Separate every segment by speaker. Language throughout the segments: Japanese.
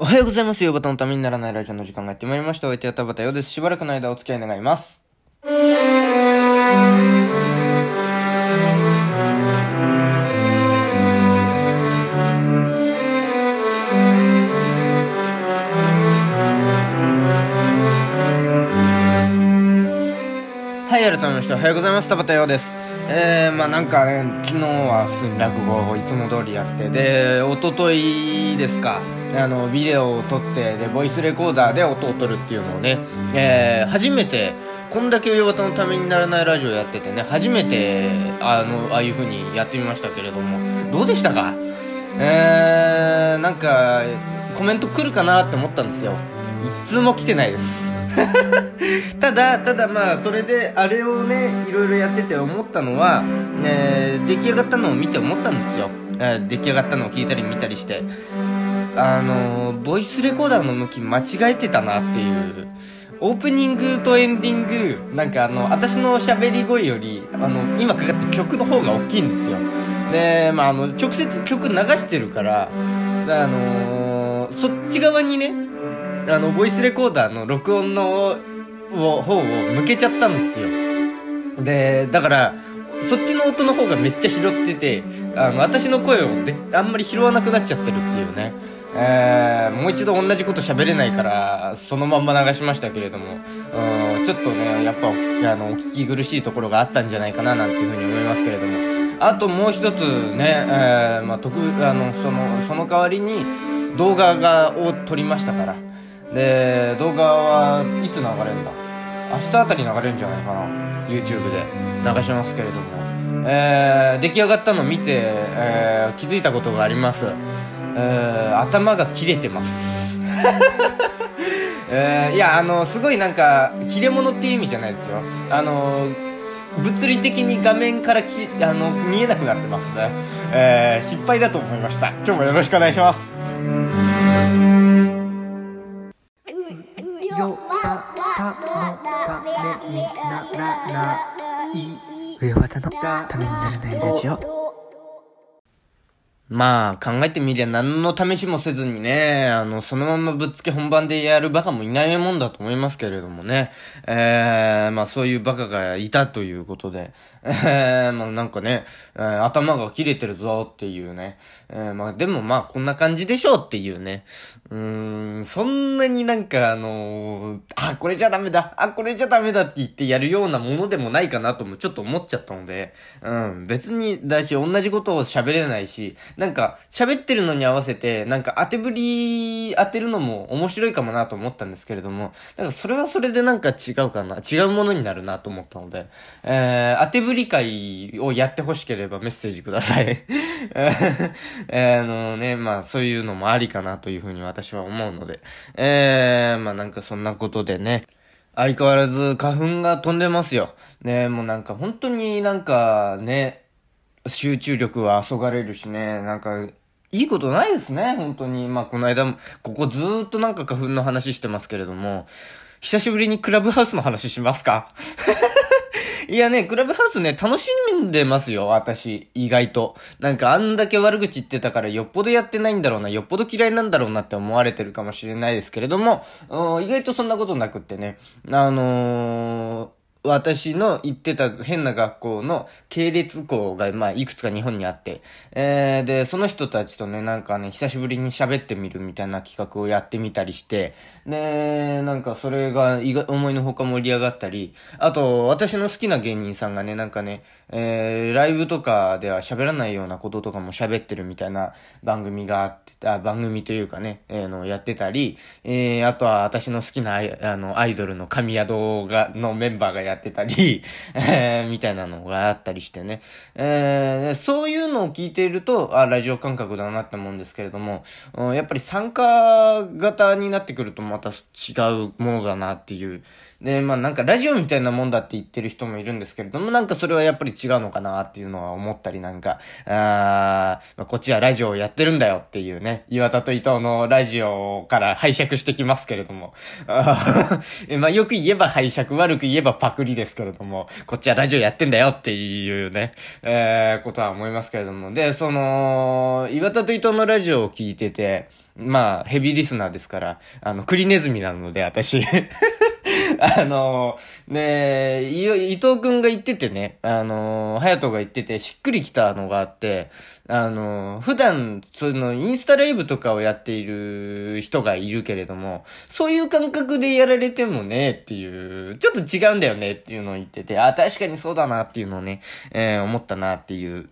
Speaker 1: おはようございます。ヨバタのためにならないラジオの時間がやってまいりました。お相手は田畑ようです。しばらくの間お付き合い願います。はい、改めましておはようございます。田畑ようです。えー、まあなんかね、昨日は普通に落語をいつも通りやって、で、一昨日ですか、あの、ビデオを撮って、で、ボイスレコーダーで音を撮るっていうのをね、えー、初めて、こんだけ夜型のためにならないラジオやっててね、初めて、あの、ああいう風にやってみましたけれども、どうでしたか？えー、なんか、コメント来るかなって思ったんですよ。一通も来てないです。ただ、ただまあ、それで、あれをね、いろいろやってて思ったのは、えー、出来上がったのを見て思ったんですよ。えー出来上がったのを聞いたり見たりして。あのー、ボイスレコーダーの向き間違えてたなっていう。オープニングとエンディング、なんかあの、私の喋り声より、あの、今かかってる曲の方が大きいんですよ。で、まああの、直接曲流してるから、あのーそっち側にね、あの、ボイスレコーダーの録音の、を、方を向けちゃったんですよ。で、だから、そっちの音の方がめっちゃ拾ってて、あの、私の声をで、あんまり拾わなくなっちゃってるっていうね。えー、もう一度同じこと喋れないから、そのまんま流しましたけれども、うん、ちょっとね、やっぱお聞き、あの、お聞き苦しいところがあったんじゃないかな、なんていうふうに思いますけれども。あともう一つね、えー、まあ、特、あの、その、その代わりに、動画が、を撮りましたから。で、動画はいつ流れるんだ？明日あたり流れるんじゃないかな？YouTube で流しますけれども。えー、出来上がったの見て、えー、気づいたことがあります。えー、頭が切れてます。えー、いや、あの、すごいなんか、切れ物っていう意味じゃないですよ。あの、物理的に画面からきあの見えなくなってますね。えー、失敗だと思いました。今日もよろしくお願いします。
Speaker 2: にならない上技のためにならないラジオ。
Speaker 1: まあ、考えてみりゃ何の試しもせずにね、あの、そのままぶっつけ本番でやるバカもいないもんだと思いますけれどもね。えー、まあそういうバカがいたということで、えー、まあなんかね、えー頭が切れてるぞっていうね。えー、まあでもまあこんな感じでしょうっていうね。うーん、そんなになんかあのーあ、これじゃダメだ、あ、これじゃダメだって言ってやるようなものでもないかなともちょっと思っちゃったので、うん、別にだし、同じことを喋れないし、なんか、喋ってるのに合わせて、なんか当てぶり当てるのも面白いかもなと思ったんですけれども、なんかそれはそれでなんか違うかな、違うものになるなと思ったので、えー、当てぶり会をやってほしければメッセージください。えーあのね、まあそういうのもありかなというふうに私は思うので、えー、まあなんかそんなことでね、相変わらず花粉が飛んでますよ。ね、もうなんか本当になんかね、集中力はそがれるしね、なんか、いいことないですね、本当に。まあ、この間も、ここずーっとなんか花粉の話してますけれども、久しぶりにクラブハウスの話しますか？いやね、クラブハウスね、楽しんでますよ、私。意外と。なんかあんだけ悪口言ってたからよっぽどやってないんだろうな、よっぽど嫌いなんだろうなって思われてるかもしれないですけれども、意外とそんなことなくってね、あのー私の行ってた変な学校の系列校が、まあ、いくつか日本にあって、えー、で、その人たちとね、なんかね、久しぶりに喋ってみるみたいな企画をやってみたりして、で、なんかそれが思いのほか盛り上がったり、あと、私の好きな芸人さんがね、なんかね、えー、ライブとかでは喋らないようなこととかも喋ってるみたいな番組があって、あ番組というかね、えー、のやってたり、えー、あとは私の好きなアイあのアイドルの神宿が、のメンバーがやってたり、えー、みたいなのがあったりしてね。えー、そういうのを聞いていると、あ、ラジオ感覚だなって思うんですけれども、うんやっぱり参加型になってくるとまた違うものだなっていう。で、まあなんかラジオみたいなもんだって言ってる人もいるんですけれども、なんかそれはやっぱり違うのかなっていうのは思ったりなんか、あーまあ、こっちはラジオをやってるんだよっていうね、岩田と伊藤のラジオから拝借してきますけれども、あまあよく言えば拝借、悪く言えばパクリりですけれども、こっちはラジオやってんだよっていうね、えー、ことは思いますけれども。で、その、岩田と伊藤のラジオを聞いてて、まあ、ヘビーリスナーですから、あの、クリネズミなので、私。あの、ね伊藤くんが言っててね、あの、隼人が言ってて、しっくりきたのがあって、あの、普段、その、インスタライブとかをやっている人がいるけれども、そういう感覚でやられてもね、っていう、ちょっと違うんだよねっていうのを言ってて、あ、確かにそうだなっていうのをね、えー、思ったなっていう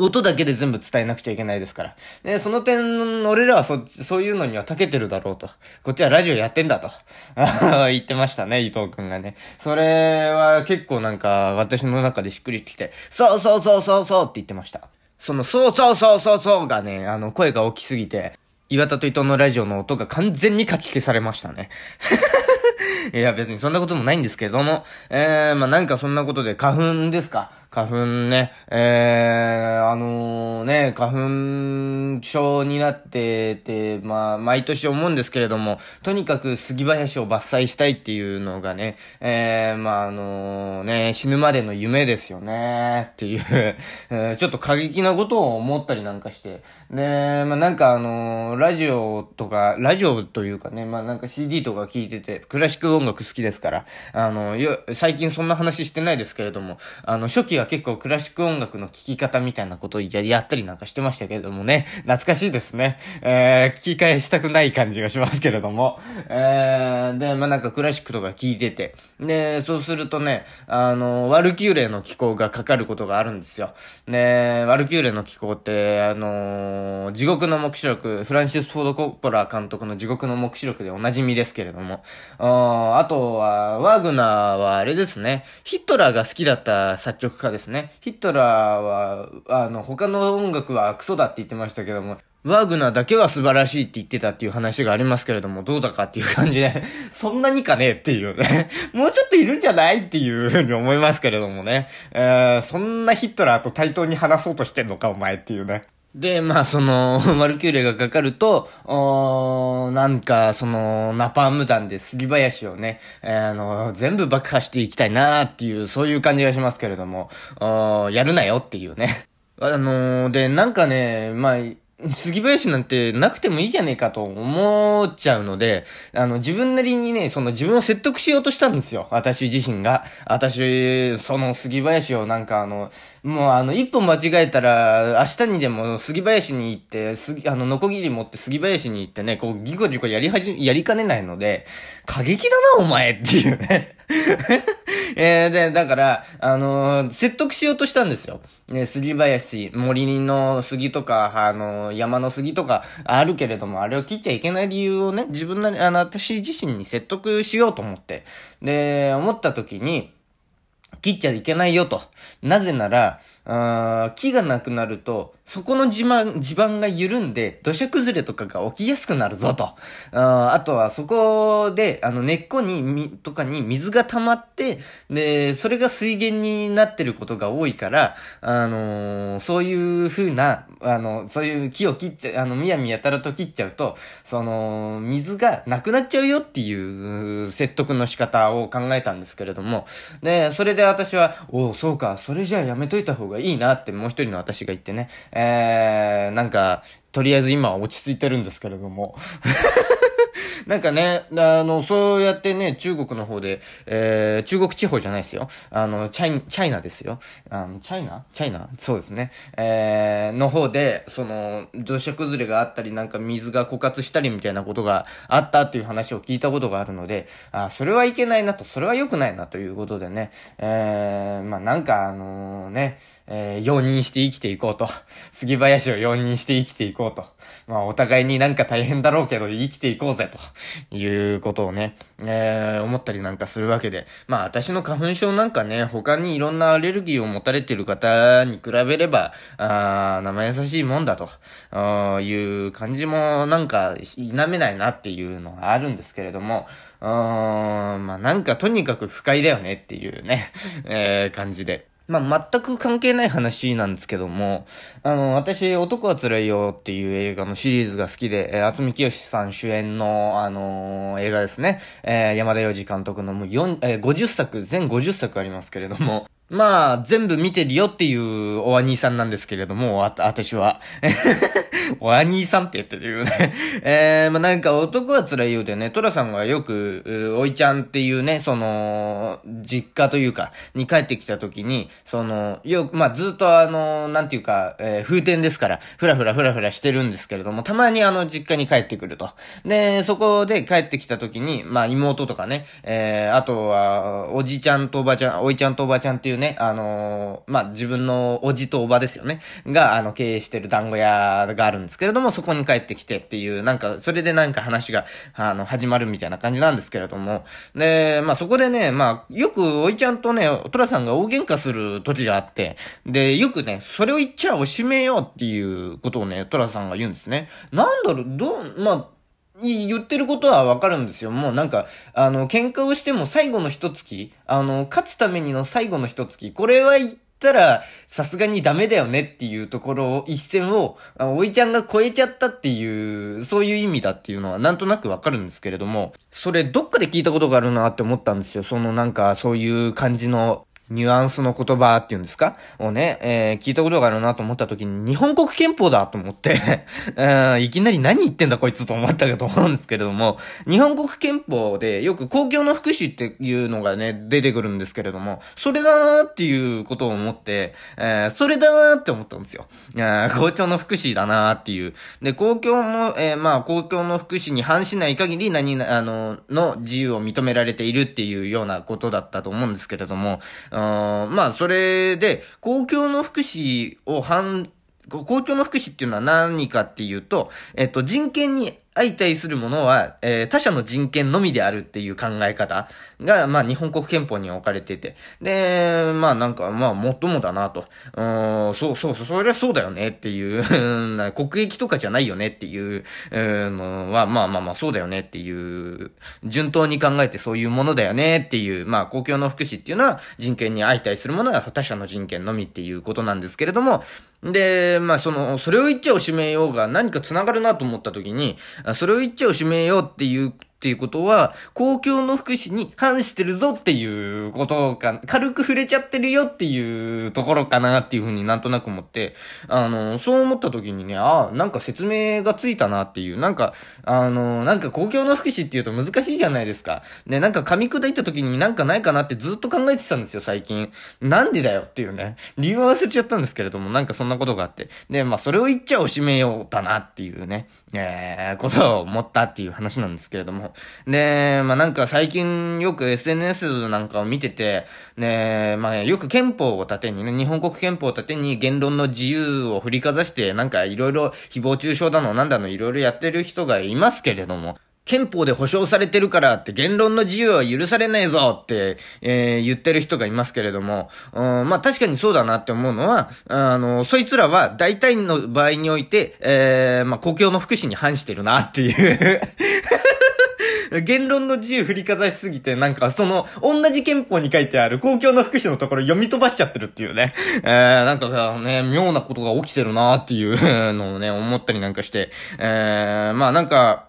Speaker 1: 音だけで全部伝えなくちゃいけないですから。で、その点、俺らはそ、そういうのには長けてるだろうと。こっちはラジオやってんだと。言ってましたね、伊藤くんがね。それは結構なんか、私の中でしっくりきて、そうそうそうそうそうって言ってました。その、そうそうそうそうそうがね、あの、声が大きすぎて、岩田と伊藤のラジオの音が完全に書き消されましたね。いや、別にそんなこともないんですけども、えー、まあ、なんかそんなことで花粉ですか？花粉ね、えー、あのー、ね、花粉症になってて、まあ、毎年思うんですけれども、とにかく杉林を伐採したいっていうのがね、えー、まあ、あのー、ね、死ぬまでの夢ですよね、っていうえ、ちょっと過激なことを思ったりなんかして、で、まあ、なんかあの、ラジオとか、ラジオというかね、まあ、なんか CD とか聞いてて、クラシック音楽好きですから、あの、よ、最近そんな話してないですけれども、あの、初期は結構クラシック音楽の聴き方みたいなことをややったりなんかしてましたけれどもね、懐かしいですね。えー、聞き返したくない感じがしますけれども。えー、で、まあ、なんかクラシックとか聴いてて、で、そうするとね、あの、ワルキューレの気候がかかることがあるんですよ。ね、ワルキューレの気候って、あの地獄の目視録、フランシス・フォード・コッポラ監督の地獄の目視録でおなじみですけれども、ああとは、ワーグナーはあれですね、ヒットラーが好きだった作曲家ですですね。ヒットラーは、あの、他の音楽はクソだって言ってましたけども、ワーグナーだけは素晴らしいって言ってたっていう話がありますけれども、どうだかっていう感じでそんなにかねっていうねもうちょっといるんじゃないっていうふうに思いますけれどもね。えー、そんなヒットラーと対等に話そうとしてんのかお前っていうね。で、まあ、その、マルキューレがかかると、おなんか、その、ナパーム弾で杉林をね、えー、あの、全部爆破していきたいなーっていう、そういう感じがしますけれども、おやるなよっていうね。あのー、で、なんかね、まあ、杉林なんてなくてもいいじゃねえかと思っちゃうので、あの、自分なりにね、その自分を説得しようとしたんですよ。私自身が。私、その杉林をなんかあの、もうあの、一歩間違えたら、明日にでも杉林に行って、杉、あの、ノコギリ持って杉林に行ってね、こう、ギコギコやりはじ、やりかねないので、過激だな、お前っていうね。えー、で、だから、あのー、説得しようとしたんですよ。ね、杉林、森の杉とか、あのー、山の杉とかあるけれども、あれを切っちゃいけない理由をね、自分なり、あの、私自身に説得しようと思って。で、思った時に、切っちゃいけないよと。なぜなら、あ木がなくなると、そこの地盤、地盤が緩んで、土砂崩れとかが起きやすくなるぞと。ああとは、そこで、あの、根っこに、み、とかに水が溜まって、で、それが水源になってることが多いから、あのー、そういう風な、あの、そういう木を切っちゃ、あの、みやみやたらと切っちゃうと、その、水がなくなっちゃうよっていう説得の仕方を考えたんですけれども、で、それで私は、おそうか、それじゃあやめといた方がいいなってもう一人の私が言ってね、えー、なんか、とりあえず今は落ち着いてるんですけれども。なんかね、あの、そうやってね、中国の方で、えー、中国地方じゃないですよ。あの、チャイ、チャイナですよ。あの、チャイナ？チャイナ？そうですね。えー、の方で、その、土砂崩れがあったり、なんか水が枯渇したりみたいなことがあったっていう話を聞いたことがあるので、あ、それはいけないなと、それは良くないなということでね、えー、まあなんかあのね、えー、容認して生きていこうと。杉林を容認して生きていこうと。まあ、お互いになんか大変だろうけど、生きていこうぜ、ということをね、えー、思ったりなんかするわけで。まあ、私の花粉症なんかね、他にいろんなアレルギーを持たれてる方に比べれば、あ生優しいもんだと、いう感じもなんか否めないなっていうのはあるんですけれども、うーん、まあなんかとにかく不快だよねっていうね、えー、感じで。まあ、全く関係ない話なんですけども、あの、私、男は辛いよっていう映画のシリーズが好きで、えー、厚見清さん主演の、あのー、映画ですね。えー、山田洋次監督のもう4、えー、50作、全50作ありますけれども、まあ、全部見てるよっていうお兄さんなんですけれども、あ、私は。お兄さんって言ってるよね えー、まあなんか男は辛いようでね、トラさんがよく、おいちゃんっていうね、その、実家というか、に帰ってきた時に、その、よく、まあずっとあの、なんていうか、えー、風天ですから、ふらふらふらふらしてるんですけれども、たまにあの、実家に帰ってくると。で、そこで帰ってきた時に、まあ妹とかね、えー、あとは、おじちゃんとおばちゃん、おいちゃんとおばちゃんっていううね、あのー、まあ、自分のおじとおばですよね。が、あの、経営してる団子屋があるんですけれども、そこに帰ってきてっていう、なんか、それでなんか話が、あの、始まるみたいな感じなんですけれども。で、まあ、そこでね、まあ、よくおいちゃんとね、トラさんが大喧嘩する時があって、で、よくね、それを言っちゃおしめようっていうことをね、トラさんが言うんですね。なんだろう、どう、まあ、言ってることはわかるんですよ。もうなんか、あの、喧嘩をしても最後の一月、あの、勝つためにの最後の一月、これは言ったら、さすがにダメだよねっていうところを、一線を、おいちゃんが超えちゃったっていう、そういう意味だっていうのはなんとなくわかるんですけれども、それどっかで聞いたことがあるなって思ったんですよ。そのなんか、そういう感じの、ニュアンスの言葉っていうんですか？をね、えー、聞いたことがあるなと思った時に、日本国憲法だと思って。うん、いきなり何言ってんだこいつと思ったかと思うんですけれども、日本国憲法でよく公共の福祉っていうのがね、出てくるんですけれども、それだなーっていうことを思って、えー、それだなーって思ったんですよ。公共の福祉だなーっていう。で、公共の、えー、まあ、公共の福祉に反しない限り何、あの、の自由を認められているっていうようなことだったと思うんですけれども、あまあ、それで、公共の福祉を反、公共の福祉っていうのは何かっていうと、えっと、人権に相対するものは、えー、他者の人権のみであるっていう考え方が、まあ、日本国憲法に置かれてて。で、まあ、なんか、まあ、もっともだなと。うん、そうそうそう、それはそうだよねっていう 国益とかじゃないよねっていうのは、まあまあまあ、そうだよねっていう、順当に考えてそういうものだよねっていう、まあ、公共の福祉っていうのは、人権に相対するものは他者の人権のみっていうことなんですけれども、で、まあ、その、それを言っちゃおしめようが何か繋がるなと思った時に、それを言っちゃおしめようっていうっていうことは、公共の福祉に反してるぞっていうことか、軽く触れちゃってるよっていうところかなっていうふうになんとなく思って、あの、そう思った時にね、ああ、なんか説明がついたなっていう、なんか、あの、なんか公共の福祉っていうと難しいじゃないですか。で、なんか噛み砕いた時になんかないかなってずっと考えてたんですよ、最近。なんでだよっていうね。理由は忘れちゃったんですけれども、なんかそんなことがあって。で、まあ、それを言っちゃおしめようだなっていうね、えー、ことを思ったっていう話なんですけれども。で、まあなんか最近よく SNS なんかを見てて、ね、まあよく憲法を盾にね、日本国憲法を盾に言論の自由を振りかざして、なんかいろいろ誹謗中傷だのなんだのいろいろやってる人がいますけれども、憲法で保障されてるからって言論の自由は許されないぞって、えー、言ってる人がいますけれども、うん、まあ確かにそうだなって思うのは、あの、そいつらは大体の場合において、えー、まあ公共の福祉に反してるなっていう。言論の自由振りかざしすぎて、なんかその、同じ憲法に書いてある公共の福祉のところ読み飛ばしちゃってるっていうね。えー、なんかさ、ね、妙なことが起きてるなーっていうのをね、思ったりなんかして、えー、まあなんか、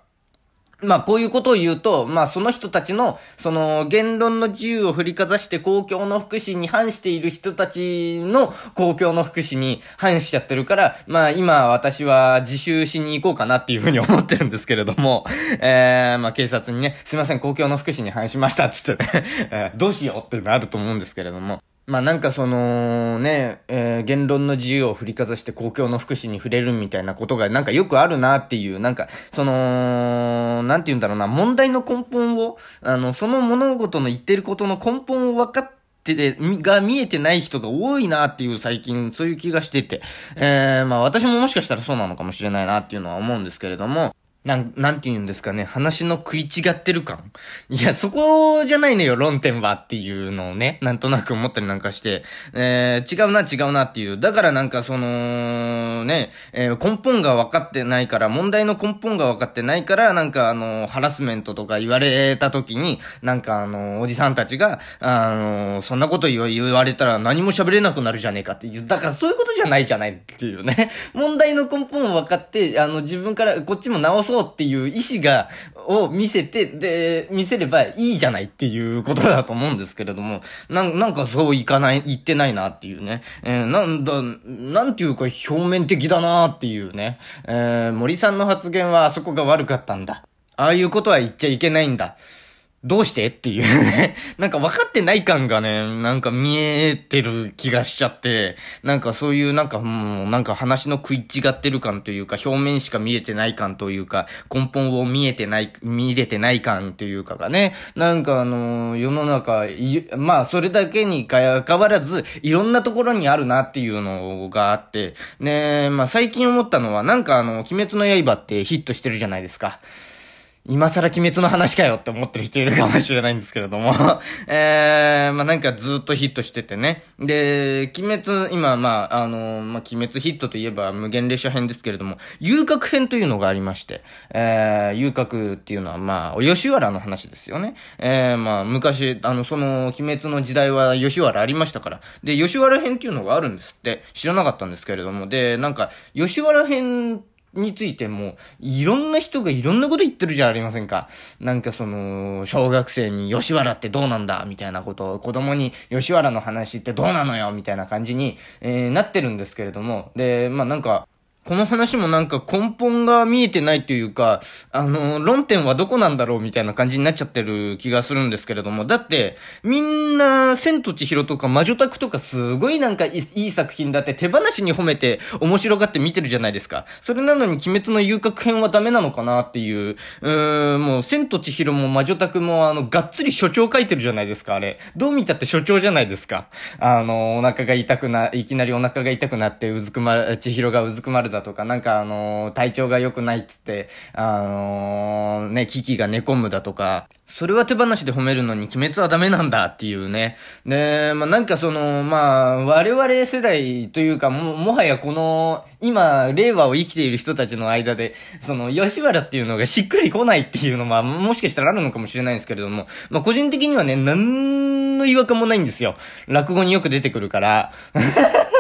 Speaker 1: まあ、こういうことを言うと、まあ、その人たちの、その、言論の自由を振りかざして公共の福祉に反している人たちの公共の福祉に反しちゃってるから、まあ、今私は自習しに行こうかなっていうふうに思ってるんですけれども、えー、まあ、警察にね、すいません、公共の福祉に反しました、つってね、どうしようってなると思うんですけれども、まあなんかそのね、えー、言論の自由を振りかざして公共の福祉に触れるみたいなことがなんかよくあるなっていう、なんか、その、なんて言うんだろうな、問題の根本を、あの、その物事の言ってることの根本を分かってて、が見えてない人が多いなっていう最近そういう気がしてて、えー、まあ私ももしかしたらそうなのかもしれないなっていうのは思うんですけれども、なん、なんて言うんですかね、話の食い違ってる感いや、そこじゃないのよ、論点はっていうのをね、なんとなく思ったりなんかして、えー、違うな、違うなっていう。だからなんかその、ね、えー、根本が分かってないから、問題の根本が分かってないから、なんかあの、ハラスメントとか言われた時に、なんかあの、おじさんたちが、あの、そんなこと言われたら何も喋れなくなるじゃねえかっていう。だからそういうことじゃないじゃないっていうね。問題の根本を分かって、あの、自分から、こっちも直そうっていう意思が、を見せて、で、見せればいいじゃないっていうことだと思うんですけれども、なん、なんかそういかない、言ってないなっていうね。えー、なんだ、なんていうか表面的だなっていうね。えー、森さんの発言はあそこが悪かったんだ。ああいうことは言っちゃいけないんだ。どうしてっていう。ね なんか分かってない感がね、なんか見えてる気がしちゃって、なんかそういうなんかもう、なんか話の食い違ってる感というか、表面しか見えてない感というか、根本を見えてない、見れてない感というかがね、なんかあの世の中、まあそれだけにかかわらず、いろんなところにあるなっていうのがあって、ねまあ最近思ったのは、なんかあの、鬼滅の刃ってヒットしてるじゃないですか。今更鬼滅の話かよって思ってる人いるかもしれないんですけれども えー、まあ、なんかずっとヒットしててね。で、鬼滅、今、まあ、あの、まあ、鬼滅ヒットといえば無限列車編ですけれども、遊郭編というのがありまして、えー、遊郭っていうのは、まあ、吉原の話ですよね。えー、まあ、昔、あの、その、鬼滅の時代は吉原ありましたから。で、吉原編っていうのがあるんですって、知らなかったんですけれども、で、なんか、吉原編についても、いろんな人がいろんなこと言ってるじゃありませんか。なんかその、小学生に吉原ってどうなんだみたいなことを、子供に吉原の話ってどうなのよみたいな感じに、えー、なってるんですけれども。で、まあなんか、この話もなんか根本が見えてないというか、あの、論点はどこなんだろうみたいな感じになっちゃってる気がするんですけれども、だって、みんな、千と千尋とか魔女宅とかすごいなんかいい作品だって手放しに褒めて面白がって見てるじゃないですか。それなのに鬼滅の遊郭編はダメなのかなっていう、うーん、もう千と千尋も魔女宅もあの、がっつり所長書いてるじゃないですか、あれ。どう見たって所長じゃないですか。あの、お腹が痛くな、いきなりお腹が痛くなってうずくま、千尋がうずくまるだだとか、なんかあのー、体調が良くないっつって、あのー、ね、キキが寝込むだとか、それは手放しで褒めるのに鬼滅はダメなんだっていうね。で、まあ、なんかその、まあ、我々世代というか、も、もはやこの、今、令和を生きている人たちの間で、その、吉原っていうのがしっくり来ないっていうのは、もしかしたらあるのかもしれないんですけれども、まあ、個人的にはね、なんの違和感もないんですよ。落語によく出てくるから。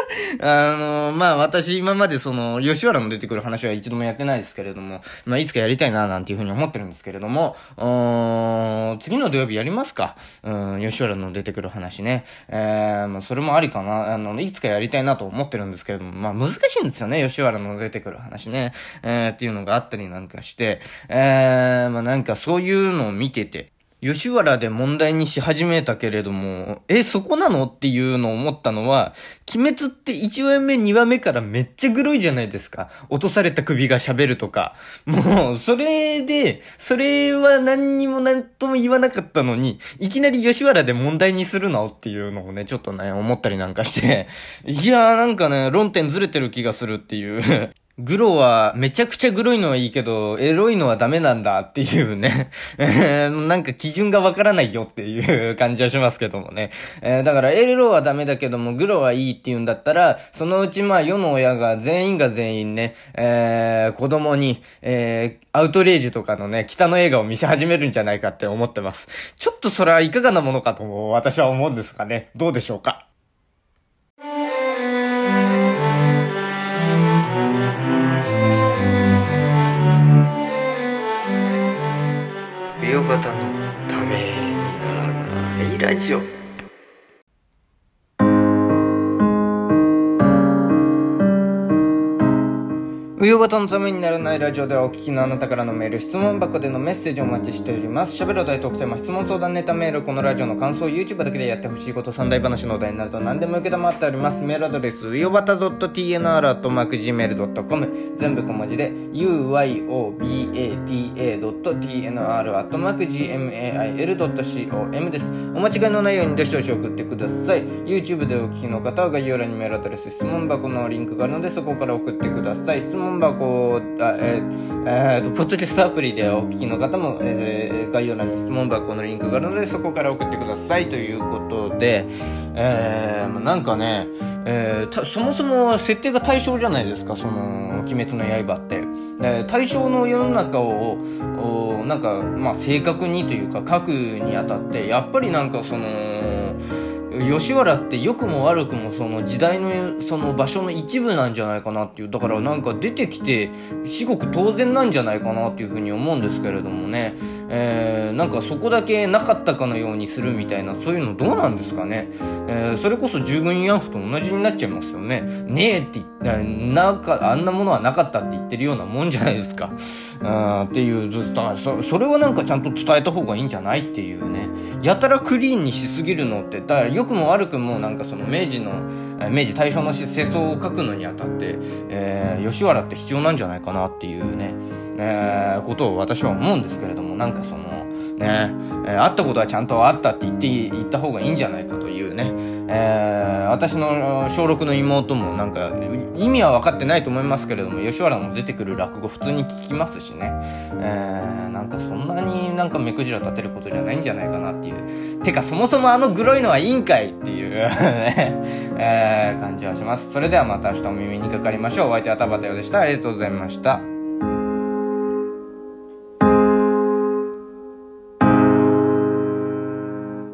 Speaker 1: あの、まあ私今までその、吉原の出てくる話は一度もやってないですけれども、まあいつかやりたいななんていうふうに思ってるんですけれども、次の土曜日やりますかうん、吉原の出てくる話ね。えー、まあそれもありかな。あの、いつかやりたいなと思ってるんですけれども、まあ難しいんですよね、吉原の出てくる話ね。えー、っていうのがあったりなんかして、えー、まあなんかそういうのを見てて、吉原で問題にし始めたけれども、え、そこなのっていうのを思ったのは、鬼滅って1話目2話目からめっちゃグロいじゃないですか。落とされた首が喋るとか。もう、それで、それは何にも何とも言わなかったのに、いきなり吉原で問題にするのっていうのをね、ちょっとね、思ったりなんかして、いやーなんかね、論点ずれてる気がするっていうグロは、めちゃくちゃグロいのはいいけど、エロいのはダメなんだっていうね。なんか基準がわからないよっていう感じはしますけどもね。えー、だからエロはダメだけども、グロはいいって言うんだったら、そのうちまあ世の親が全員が全員ね、えー、子供に、えー、アウトレイジとかのね、北の映画を見せ始めるんじゃないかって思ってます。ちょっとそれはいかがなものかと私は思うんですがね。どうでしょうか？
Speaker 2: ヨバタのためにならない。ラジオ。
Speaker 1: ウヨバタのためにならないラジオではお聞きのあなたからのメール、質問箱でのメッセージをお待ちしております。喋るお題特テーマ、質問相談ネタメール、このラジオの感想、YouTube だけでやってほしいこと、三大話のお題になると何でも受けたまっております。メールアドレス、ウヨバタ .tnr.gmail.com 全部小文字で、uyobata.tnr.gmail.com です。お間違いのないようにどしどし送ってください。YouTube でお聞きの方は概要欄にメールアドレス、質問箱のリンクがあるのでそこから送ってください。質問問箱、あえーえーと、ポッドキャストアプリでお聞きの方も、えー、概要欄に質問箱のリンクがあるので、そこから送ってくださいということで、えー、なんかね、えー、そもそも設定が対象じゃないですか、その、鬼滅の刃って。えー、対象の世の中を、なんか、まあ、正確にというか、書くにあたって、やっぱりなんかその、吉原って良くも悪くもその時代のその場所の一部なんじゃないかなっていう。だからなんか出てきて至極当然なんじゃないかなっていうふうに思うんですけれどもね、えー、なんかそこだけなかったかのようにするみたいなそういうのどうなんですかね、えー、それこそ十分慰安婦と同じになっちゃいますよね。ねえってなんかあんなものはなかったって言ってるようなもんじゃないですか。あっていうずっとそそれはなんかちゃんと伝えた方がいいんじゃないっていうね。やたらクリーンにしすぎるのってだからよくも悪くもなんかその明治の明治大正の世相を書くのにあたって、えー、吉原って必要なんじゃないかなっていうね、えー、ことを私は思うんですけれどもなんかそのね、えー、会ったことはちゃんとあったって言って言った方がいいんじゃないかというね、えー、私の小6の妹もなんか意味は分かってないと思いますけれども吉原の出てくる落語普通に聞きますしね、えー、なんかそんなになんか目くじら立てることじゃないんじゃないかなっていう。てかそもそもあのグロいのはいいんかいっていう えー、感じはします。それではまた明日お耳にかかりましょう。お相手は田畑でした。ありがとうございました。